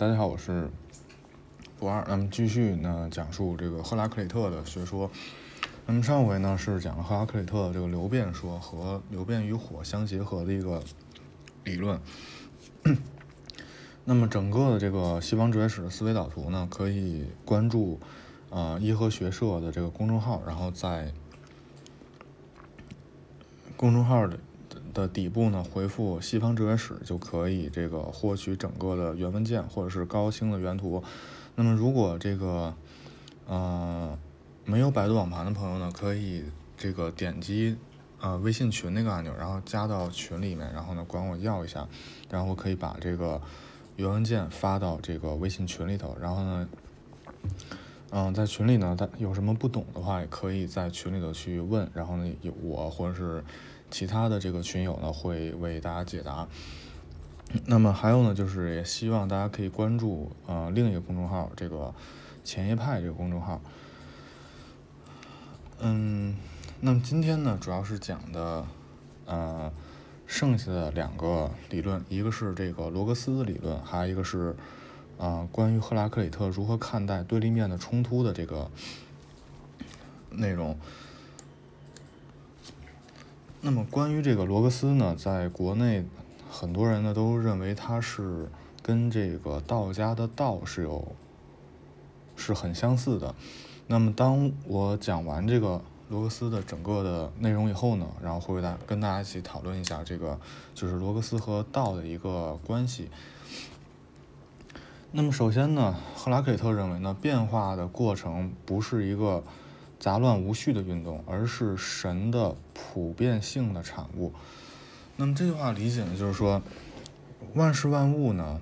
大家好，我是不二。那么继续呢，讲述这个赫拉克里特的学说。那么上回呢是讲了赫拉克里特的这个流变说和流变与火相结合的一个理论。那么整个的这个西方哲学史的思维导图呢，可以关注啊伊和学社的这个公众号，然后在公众号的的底部呢回复“西方哲学史”就可以这个获取整个的原文件或者是高清的原图。那么如果这个呃。没有百度网盘的朋友呢，可以这个点击呃微信群那个按钮，然后加到群里面，然后呢管我要一下，然后可以把这个原文件发到这个微信群里头。然后呢，嗯，在群里呢，他有什么不懂的话，也可以在群里头去问，然后呢，有我或者是其他的这个群友呢，会为大家解答。那么还有呢，就是也希望大家可以关注呃另一个公众号，这个前夜派这个公众号。嗯，那么今天呢，主要是讲的，呃，剩下的两个理论，一个是这个罗格斯理论，还有一个是，啊，关于赫拉克里特如何看待对立面的冲突的这个内容。那么关于这个罗格斯呢，在国内很多人呢都认为他是跟这个道家的道是有是很相似的。那么，当我讲完这个罗格斯的整个的内容以后呢，然后会大跟大家一起讨论一下这个就是罗格斯和道的一个关系。那么，首先呢，赫拉克里特认为呢，变化的过程不是一个杂乱无序的运动，而是神的普遍性的产物。那么这句话理解呢，就是说，万事万物呢，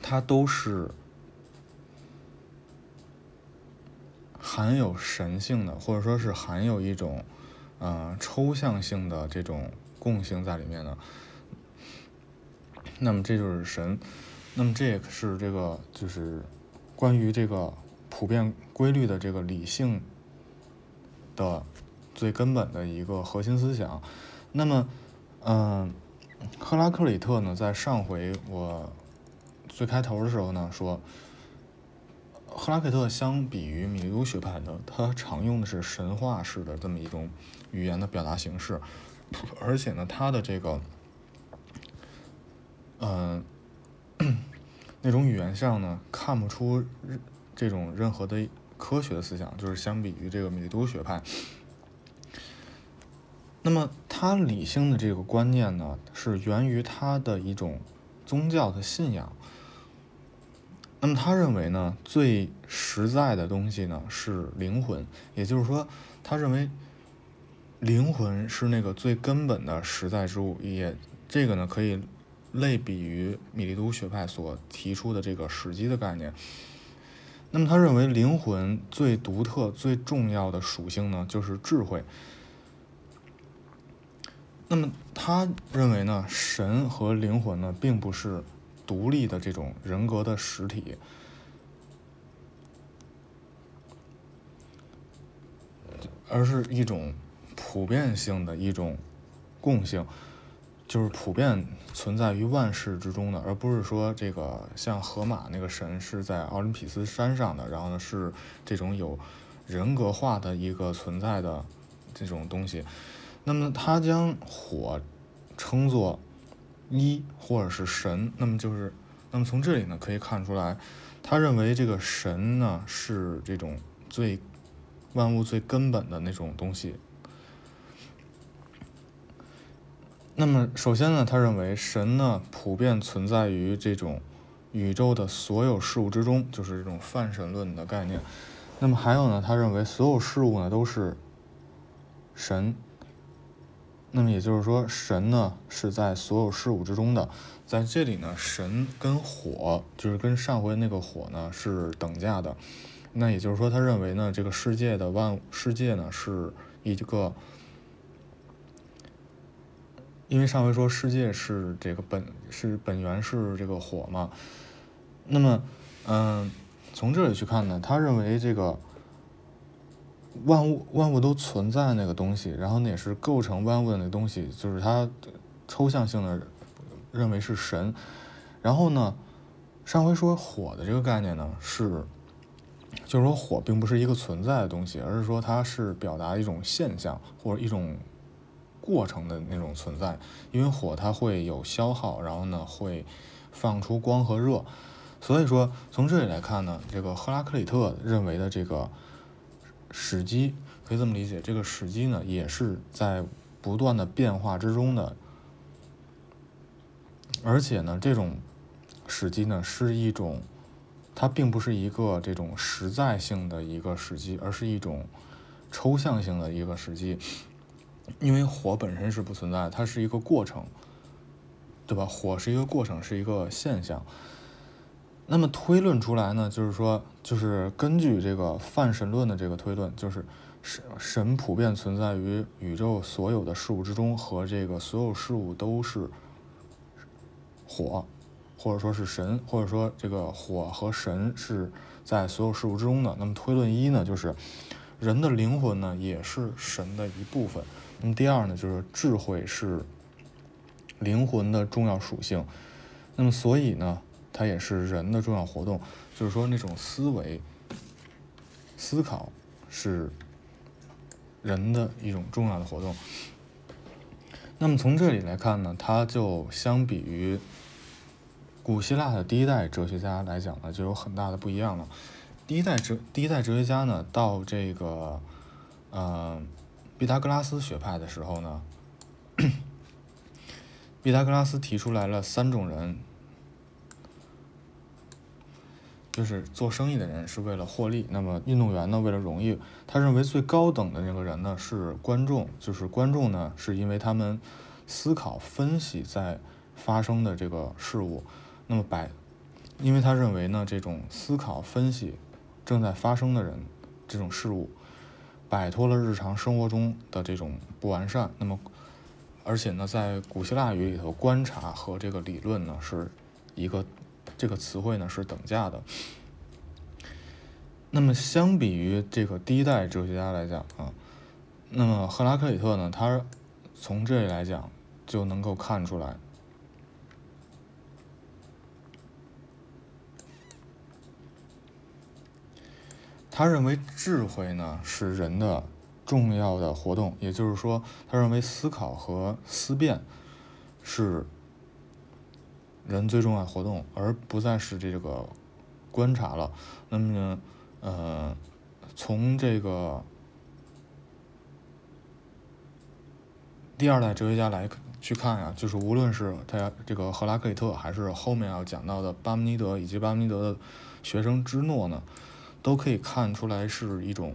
它都是。含有神性的，或者说是含有一种，呃，抽象性的这种共性在里面的。那么这就是神，那么这也是这个就是关于这个普遍规律的这个理性的最根本的一个核心思想。那么，嗯，赫拉克里特呢，在上回我最开头的时候呢说。赫拉克特相比于米利都学派呢，他常用的是神话式的这么一种语言的表达形式，而且呢，他的这个，嗯，那种语言上呢，看不出这种任何的科学的思想，就是相比于这个米利都学派，那么他理性的这个观念呢，是源于他的一种宗教的信仰。那么他认为呢，最实在的东西呢是灵魂，也就是说，他认为灵魂是那个最根本的实在之物，也这个呢可以类比于米利都学派所提出的这个时机的概念。那么他认为灵魂最独特、最重要的属性呢就是智慧。那么他认为呢，神和灵魂呢并不是。独立的这种人格的实体，而是一种普遍性的一种共性，就是普遍存在于万事之中的，而不是说这个像河马那个神是在奥林匹斯山上的，然后呢是这种有人格化的一个存在的这种东西。那么，他将火称作。一或者是神，那么就是，那么从这里呢可以看出来，他认为这个神呢是这种最万物最根本的那种东西。那么首先呢，他认为神呢普遍存在于这种宇宙的所有事物之中，就是这种泛神论的概念。那么还有呢，他认为所有事物呢都是神。那么也就是说，神呢是在所有事物之中的，在这里呢，神跟火就是跟上回那个火呢是等价的。那也就是说，他认为呢，这个世界的万物世界呢是一个，因为上回说世界是这个本是本源是这个火嘛。那么，嗯，从这里去看呢，他认为这个。万物万物都存在那个东西，然后那也是构成万物的那个东西，就是他抽象性的认为是神。然后呢，上回说火的这个概念呢，是，就是说火并不是一个存在的东西，而是说它是表达一种现象或者一种过程的那种存在。因为火它会有消耗，然后呢会放出光和热，所以说从这里来看呢，这个赫拉克里特认为的这个时机可以这么理解，这个时机呢也是在不断的变化之中的，而且呢这种。时机呢是一种，它并不是一个这种实在性的一个时机，而是一种抽象性的一个时机。因为火本身是不存在，它是一个过程，对吧？火是一个过程，是一个现象。那么推论出来呢，就是说，就是根据这个泛神论的这个推论，就是神神普遍存在于宇宙所有的事物之中，和这个所有事物都是火。或者说是神，或者说这个火和神是在所有事物之中的。那么推论一呢，就是人的灵魂呢也是神的一部分。那么第二呢，就是智慧是灵魂的重要属性。那么所以呢，它也是人的重要活动。就是说那种思维、思考是人的一种重要的活动。那么从这里来看呢，它就相比于。古希腊的第一代哲学家来讲呢，就有很大的不一样了。第一代哲第一代哲学家呢，到这个，呃，毕达哥拉斯学派的时候呢，毕达哥拉斯提出来了三种人，就是做生意的人是为了获利，那么运动员呢为了荣誉。他认为最高等的那个人呢是观众，就是观众呢是因为他们思考分析在发生的这个事物。那么摆，因为他认为呢，这种思考分析正在发生的人，这种事物，摆脱了日常生活中的这种不完善。那么，而且呢，在古希腊语里头，观察和这个理论呢，是一个这个词汇呢是等价的。那么，相比于这个第一代哲学家来讲啊，那么赫拉克里特呢，他从这里来讲就能够看出来。他认为智慧呢是人的重要的活动，也就是说，他认为思考和思辨是人最重要的活动，而不再是这个观察了。那么呢，呃，从这个第二代哲学家来去看呀，就是无论是他这个赫拉克利特，还是后面要讲到的巴门尼德以及巴门尼德的学生芝诺呢。都可以看出来是一种，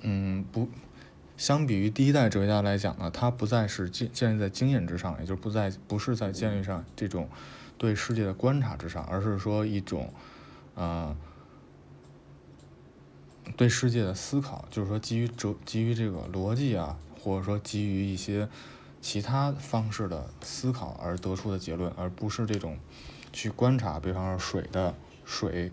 嗯，不，相比于第一代哲学家来讲呢，它不再是建建立在经验之上，也就不在不是在建立上这种对世界的观察之上，而是说一种，呃，对世界的思考，就是说基于哲基于这个逻辑啊，或者说基于一些其他方式的思考而得出的结论，而不是这种去观察，比方说水的水。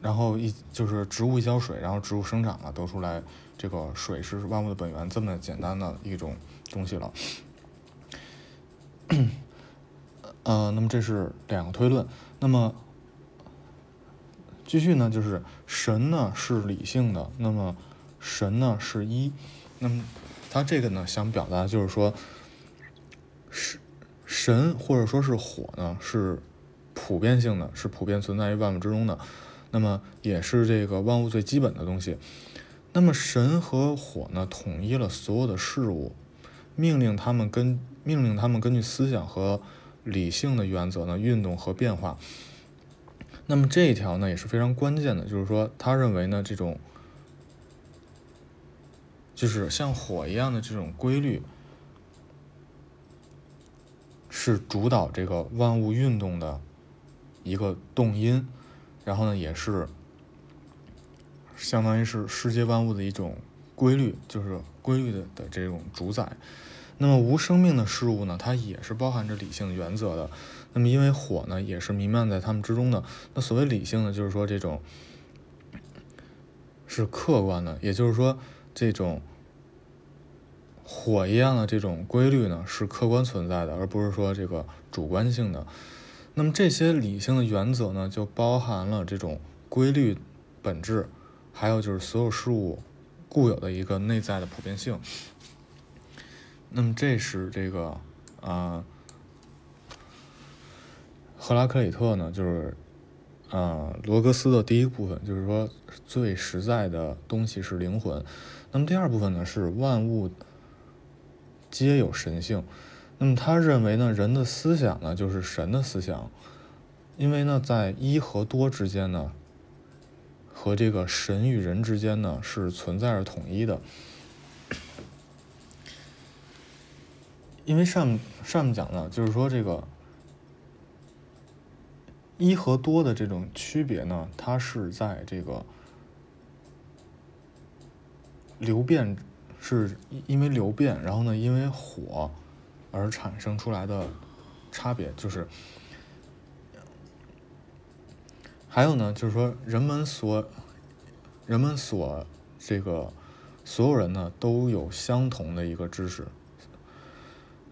然后一就是植物一浇水，然后植物生长了，得出来这个水是万物的本源，这么简单的一种东西了。呃，那么这是两个推论。那么继续呢，就是神呢是理性的，那么神呢是一。那么他这个呢想表达就是说，神神或者说是火呢是普遍性的，是普遍存在于万物之中的。那么也是这个万物最基本的东西。那么神和火呢，统一了所有的事物，命令他们根命令他们根据思想和理性的原则呢运动和变化。那么这一条呢也是非常关键的，就是说他认为呢这种就是像火一样的这种规律，是主导这个万物运动的一个动因。然后呢，也是相当于是世界万物的一种规律，就是规律的的这种主宰。那么无生命的事物呢，它也是包含着理性原则的。那么因为火呢，也是弥漫在它们之中的。那所谓理性呢，就是说这种是客观的，也就是说这种火一样的这种规律呢是客观存在的，而不是说这个主观性的。那么这些理性的原则呢，就包含了这种规律本质，还有就是所有事物固有的一个内在的普遍性。那么这是这个啊，赫拉克里特呢，就是啊罗格斯的第一部分，就是说最实在的东西是灵魂。那么第二部分呢是万物皆有神性。那么他认为呢，人的思想呢就是神的思想，因为呢在一和多之间呢，和这个神与人之间呢是存在着统一的。因为上上面讲呢，就是说这个一和多的这种区别呢，它是在这个流变，是因为流变，然后呢因为火。而产生出来的差别就是，还有呢，就是说人们所人们所这个所有人呢都有相同的一个知识，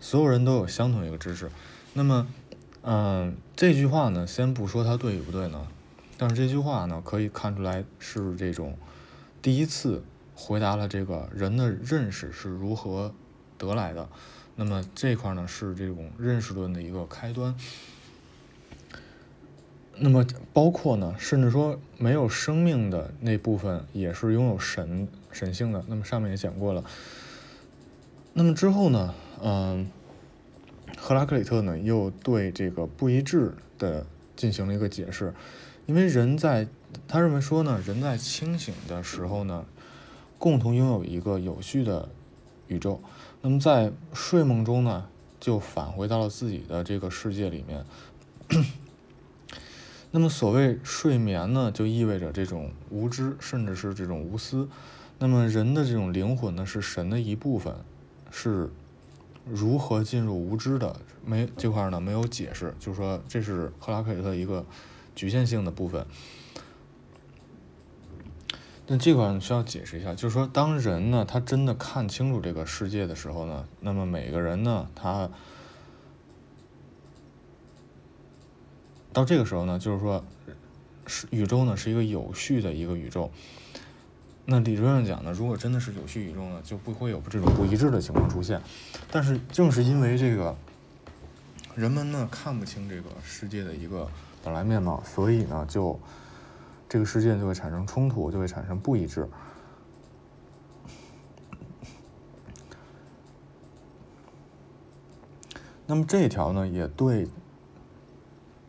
所有人都有相同一个知识。那么，嗯，这句话呢，先不说它对与不对呢，但是这句话呢，可以看出来是这种第一次回答了这个人的认识是如何得来的。那么这块呢是这种认识论的一个开端。那么包括呢，甚至说没有生命的那部分也是拥有神神性的。那么上面也讲过了。那么之后呢，嗯，赫拉克里特呢又对这个不一致的进行了一个解释，因为人在他认为说呢，人在清醒的时候呢，共同拥有一个有序的宇宙。那么在睡梦中呢，就返回到了自己的这个世界里面。那么所谓睡眠呢，就意味着这种无知，甚至是这种无私。那么人的这种灵魂呢，是神的一部分，是如何进入无知的？没这块呢没有解释，就是说这是赫拉克利特一个局限性的部分。那这块需要解释一下，就是说，当人呢，他真的看清楚这个世界的时候呢，那么每个人呢，他到这个时候呢，就是说，是宇宙呢是一个有序的一个宇宙。那理论上讲呢，如果真的是有序宇宙呢，就不会有这种不一致的情况出现。但是正是因为这个人们呢看不清这个世界的一个本来面貌，所以呢就。这个事件就会产生冲突，就会产生不一致。那么这一条呢，也对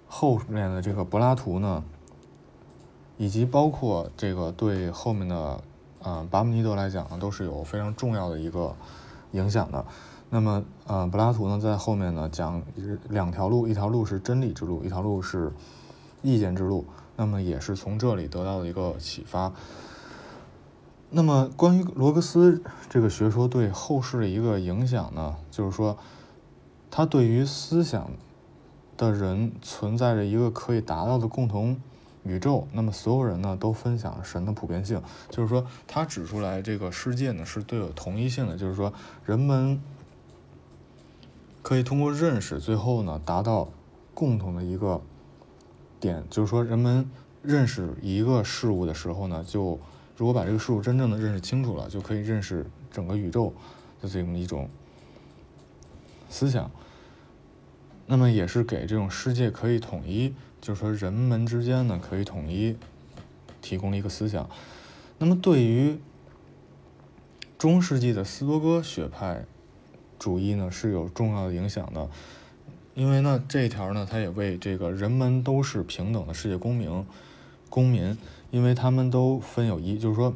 后面的这个柏拉图呢，以及包括这个对后面的啊巴门尼德来讲呢，都是有非常重要的一个影响的。那么，呃，柏拉图呢，在后面呢讲两条路，一条路是真理之路，一条路是意见之路。那么也是从这里得到的一个启发。那么关于罗格斯这个学说对后世的一个影响呢，就是说，他对于思想的人存在着一个可以达到的共同宇宙。那么所有人呢都分享神的普遍性，就是说他指出来这个世界呢是都有同一性的，就是说人们可以通过认识，最后呢达到共同的一个。点就是说，人们认识一个事物的时候呢，就如果把这个事物真正的认识清楚了，就可以认识整个宇宙的这么一种思想。那么也是给这种世界可以统一，就是说人们之间呢可以统一，提供了一个思想。那么对于中世纪的斯多哥学派主义呢，是有重要的影响的。因为呢，这一条呢，它也为这个人们都是平等的世界公民，公民，因为他们都分有一，就是说，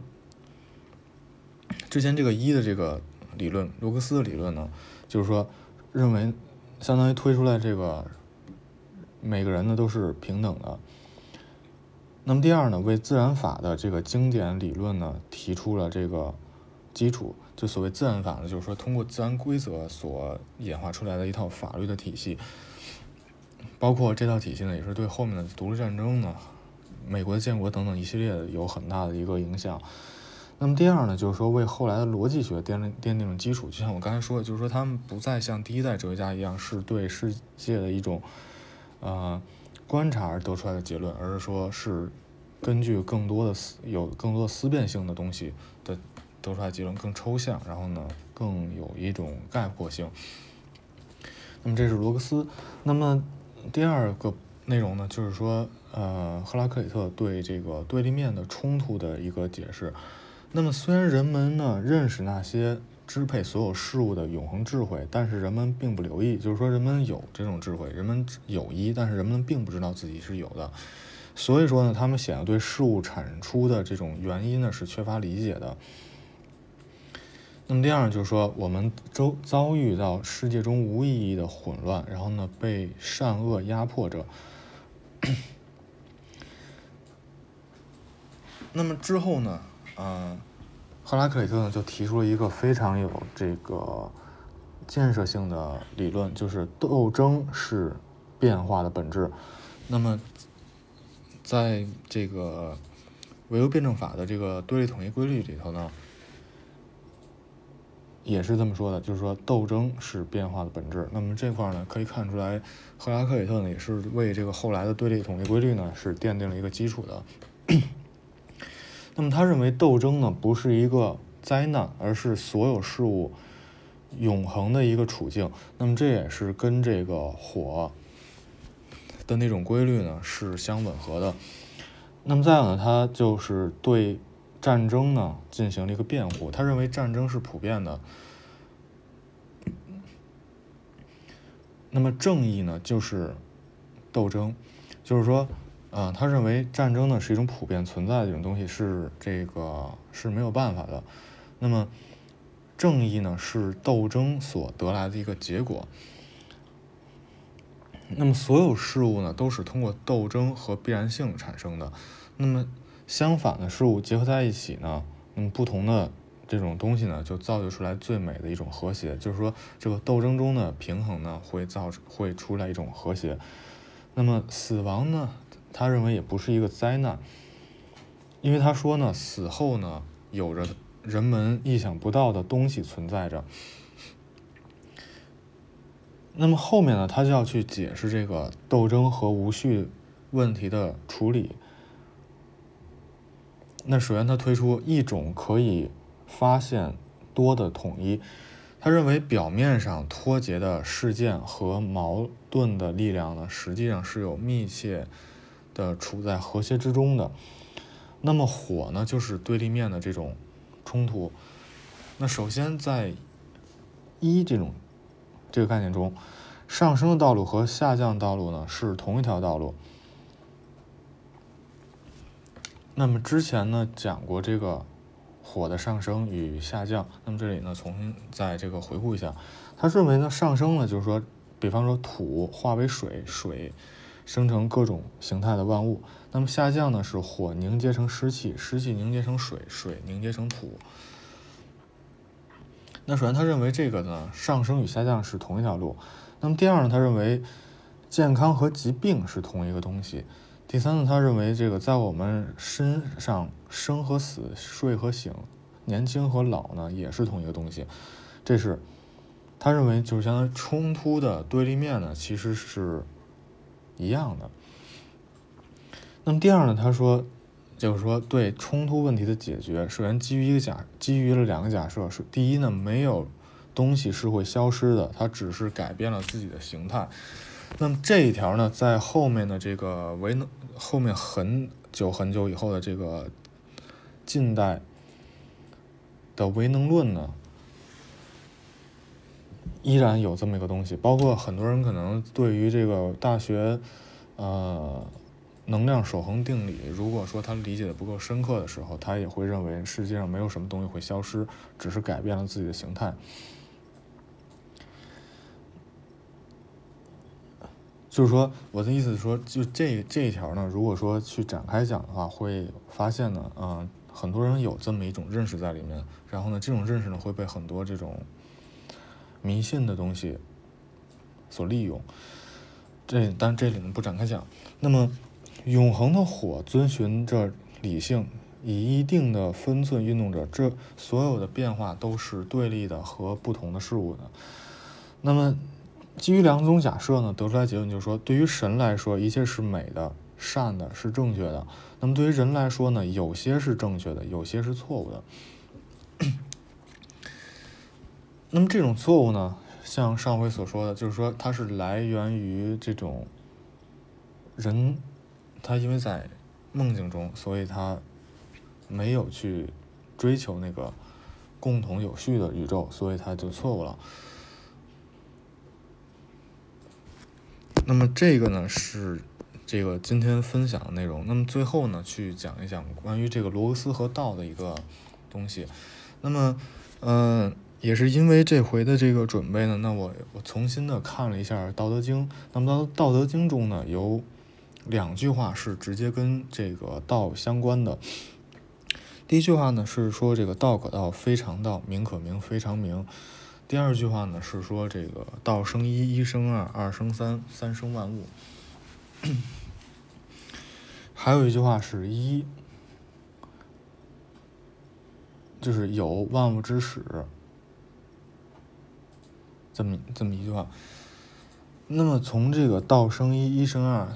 之前这个一的这个理论，卢格斯的理论呢，就是说，认为相当于推出来这个每个人呢都是平等的。那么第二呢，为自然法的这个经典理论呢提出了这个基础。就所谓自然法呢，就是说通过自然规则所演化出来的一套法律的体系，包括这套体系呢，也是对后面的独立战争呢、美国的建国等等一系列的有很大的一个影响。那么第二呢，就是说为后来的逻辑学奠定奠定了基础。就像我刚才说的，就是说他们不再像第一代哲学家一样，是对世界的一种呃观察而得出来的结论，而是说是根据更多的思有更多思辨性的东西的得出来结论更抽象，然后呢更有一种概括性。那么这是罗格斯。那么第二个内容呢，就是说呃赫拉克里特对这个对立面的冲突的一个解释。那么，虽然人们呢认识那些支配所有事物的永恒智慧，但是人们并不留意，就是说人们有这种智慧，人们有一，但是人们并不知道自己是有的。所以说呢，他们想要对事物产出的这种原因呢是缺乏理解的。那么第二就是说，我们周遭遇到世界中无意义的混乱，然后呢被善恶压迫着。那么之后呢？嗯，赫拉克里特呢就提出了一个非常有这个建设性的理论，就是斗争是变化的本质。那么，在这个唯物辩证法的这个对立统一规律里头呢，也是这么说的，就是说斗争是变化的本质。那么这块呢可以看出来，赫拉克里特呢也是为这个后来的对立统一规律呢是奠定了一个基础的。那么他认为斗争呢不是一个灾难，而是所有事物永恒的一个处境。那么这也是跟这个火的那种规律呢是相吻合的。那么再有呢，他就是对战争呢进行了一个辩护。他认为战争是普遍的。那么正义呢就是斗争，就是说。啊，他认为战争呢是一种普遍存在的一种东西，是这个是没有办法的。那么，正义呢是斗争所得来的一个结果。那么，所有事物呢都是通过斗争和必然性产生的。那么，相反的事物结合在一起呢，那么不同的这种东西呢就造就出来最美的一种和谐。就是说，这个斗争中的平衡呢会造会出来一种和谐。那么，死亡呢？他认为也不是一个灾难，因为他说呢，死后呢，有着人们意想不到的东西存在着。那么后面呢，他就要去解释这个斗争和无序问题的处理。那首先，他推出一种可以发现多的统一。他认为表面上脱节的事件和矛盾的力量呢，实际上是有密切。的处在和谐之中的，那么火呢，就是对立面的这种冲突。那首先在一这种这个概念中，上升的道路和下降道路呢是同一条道路。那么之前呢讲过这个火的上升与下降，那么这里呢重新再这个回顾一下，他认为呢上升呢就是说，比方说土化为水，水。生成各种形态的万物。那么下降呢？是火凝结成湿气，湿气凝结成水，水凝结成土。那首先他认为这个呢，上升与下降是同一条路。那么第二呢，他认为健康和疾病是同一个东西。第三呢，他认为这个在我们身上生和死、睡和醒、年轻和老呢，也是同一个东西。这是他认为就是相当于冲突的对立面呢，其实是。一样的。那么第二呢？他说，就是说对冲突问题的解决，首先基于一个假，基于了两个假设。是第一呢，没有东西是会消失的，它只是改变了自己的形态。那么这一条呢，在后面的这个唯能后面很久很久以后的这个近代的唯能论呢。依然有这么一个东西，包括很多人可能对于这个大学，呃，能量守恒定理，如果说他理解的不够深刻的时候，他也会认为世界上没有什么东西会消失，只是改变了自己的形态。就是说，我的意思是说，就这这一条呢，如果说去展开讲的话，会发现呢，嗯，很多人有这么一种认识在里面，然后呢，这种认识呢会被很多这种。迷信的东西所利用，这但这里呢不展开讲。那么，永恒的火遵循着理性，以一定的分寸运动着，这所有的变化都是对立的和不同的事物的。那么，基于两种假设呢，得出来结论就是说，对于神来说，一切是美的、善的，是正确的。那么对于人来说呢，有些是正确的，有些是错误的。那么这种错误呢，像上回所说的，就是说它是来源于这种人，他因为在梦境中，所以他。没有去追求那个共同有序的宇宙，所以他就错误了。那么这个呢是这个今天分享的内容。那么最后呢去讲一讲关于这个罗斯和道的一个东西。那么，嗯，也是因为这回的这个准备呢，那我我重新的看了一下《道德经》。那么到《道德经》中呢有两句话是直接跟这个道相关的。第一句话呢是说这个道可道非常道，名可名非常名。第二句话呢是说这个道生一，一生二，二生三，三生万物。还有一句话是一，就是有万物之始，这么这么一句话。那么从这个道生一，一生二，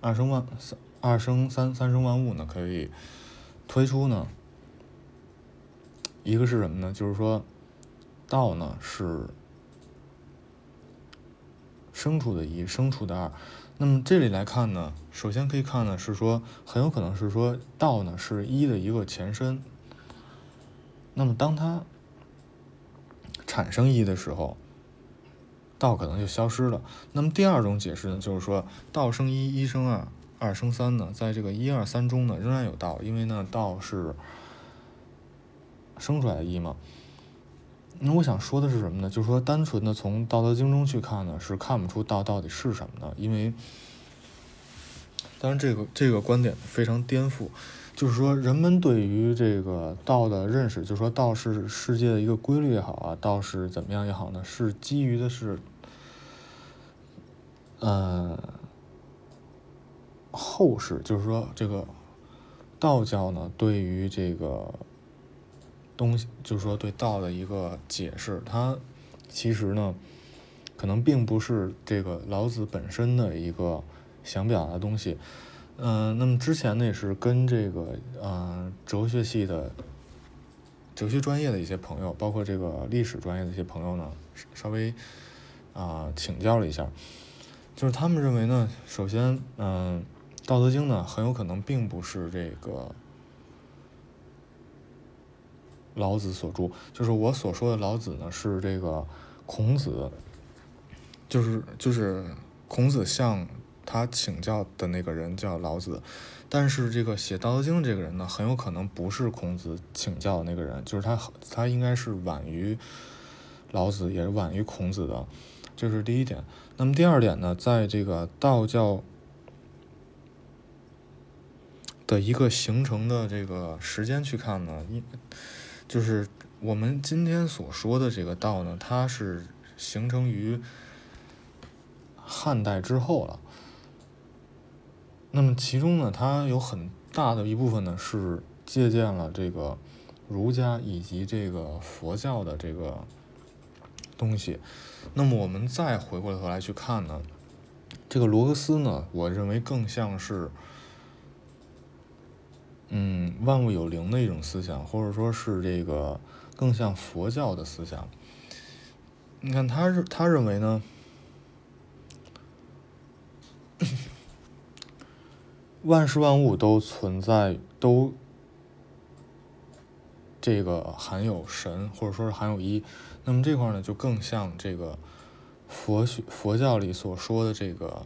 二生万三，二生三，三生万物呢，可以。推出呢，一个是什么呢？就是说，道呢是生出的一，生出的二。那么这里来看呢，首先可以看呢是说，很有可能是说道呢是一的一个前身。那么当它产生一的时候，道可能就消失了。那么第二种解释呢，就是说道生一，一生二。二生三呢，在这个一二三中呢，仍然有道，因为呢，道是生出来的一嘛。那我想说的是什么呢？就是说，单纯的从《道德经》中去看呢，是看不出道到底是什么的，因为，当然这个这个观点非常颠覆，就是说，人们对于这个道的认识，就是说，道是世界的一个规律也好啊，道是怎么样也好呢，是基于的是，嗯。后世就是说，这个道教呢，对于这个东西，就是说对道的一个解释，它其实呢，可能并不是这个老子本身的一个想表达的东西。嗯，那么之前呢，也是跟这个嗯哲学系的哲学专业的一些朋友，包括这个历史专业的一些朋友呢，稍微啊请教了一下，就是他们认为呢，首先嗯。道德经呢，很有可能并不是这个老子所著。就是我所说的老子呢，是这个孔子，就是就是孔子向他请教的那个人叫老子。但是这个写道德经这个人呢，很有可能不是孔子请教的那个人，就是他他应该是晚于老子，也是晚于孔子的。这是第一点。那么第二点呢，在这个道教。的一个形成的这个时间去看呢，一就是我们今天所说的这个道呢，它是形成于汉代之后了。那么其中呢，它有很大的一部分呢是借鉴了这个儒家以及这个佛教的这个东西。那么我们再回过头来去看呢，这个罗格斯呢，我认为更像是。嗯，万物有灵的一种思想，或者说是这个更像佛教的思想。你看，他是他认为呢，万事万物都存在，都这个含有神，或者说是含有一。那么这块呢，就更像这个佛学佛教里所说的这个。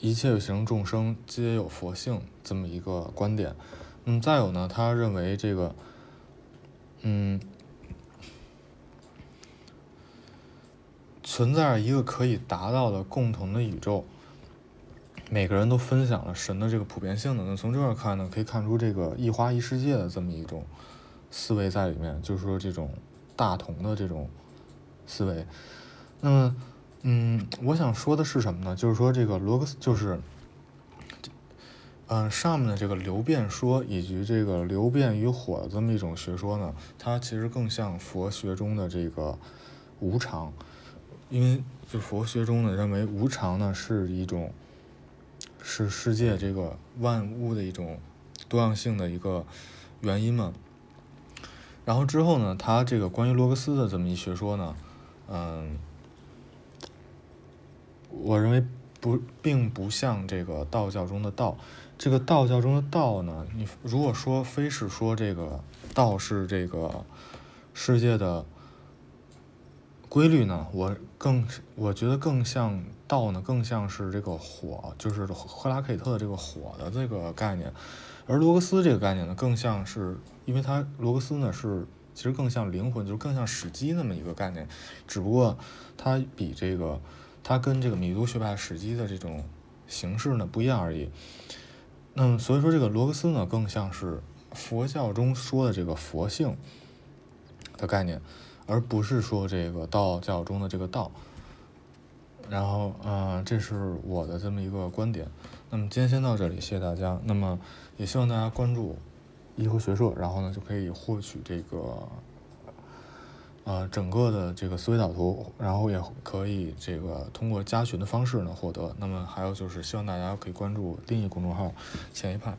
一切有形众生皆有佛性，这么一个观点。嗯，再有呢，他认为这个，嗯，存在一个可以达到的共同的宇宙，每个人都分享了神的这个普遍性的。那从这儿看呢，可以看出这个一花一世界的这么一种思维在里面，就是说这种大同的这种思维。那么。嗯，我想说的是什么呢？就是说，这个罗格斯就是嗯，上面的这个流变说以及这个流变与火的这么一种学说呢，它其实更像佛学中的这个无常，因为就佛学中呢认为无常呢是一种是世界这个万物的一种多样性的一个原因嘛。然后之后呢，他这个关于罗格斯的这么一学说呢，嗯，我认为不并不像这个道教中的道。这个道教中的道呢，你如果说非是说这个道是这个世界的规律呢，我更我觉得更像道呢，更像是这个火，就是赫拉克特的这个火的这个概念，而罗格斯这个概念呢，更像是，因为它罗格斯呢是其实更像灵魂，就是更像史基那么一个概念，只不过它比这个它跟这个米都学派史记的这种形式呢不一样而已。那么，所以说这个罗格斯呢，更像是佛教中说的这个佛性的概念，而不是说这个道教中的这个道。然后，嗯，这是我的这么一个观点。那么今天先到这里，谢谢大家。那么也希望大家关注颐和学社，然后呢就可以获取这个。呃，整个的这个思维导图，然后也可以这个通过加群的方式呢获得。那么还有就是希望大家可以关注另一公众号“前一派”。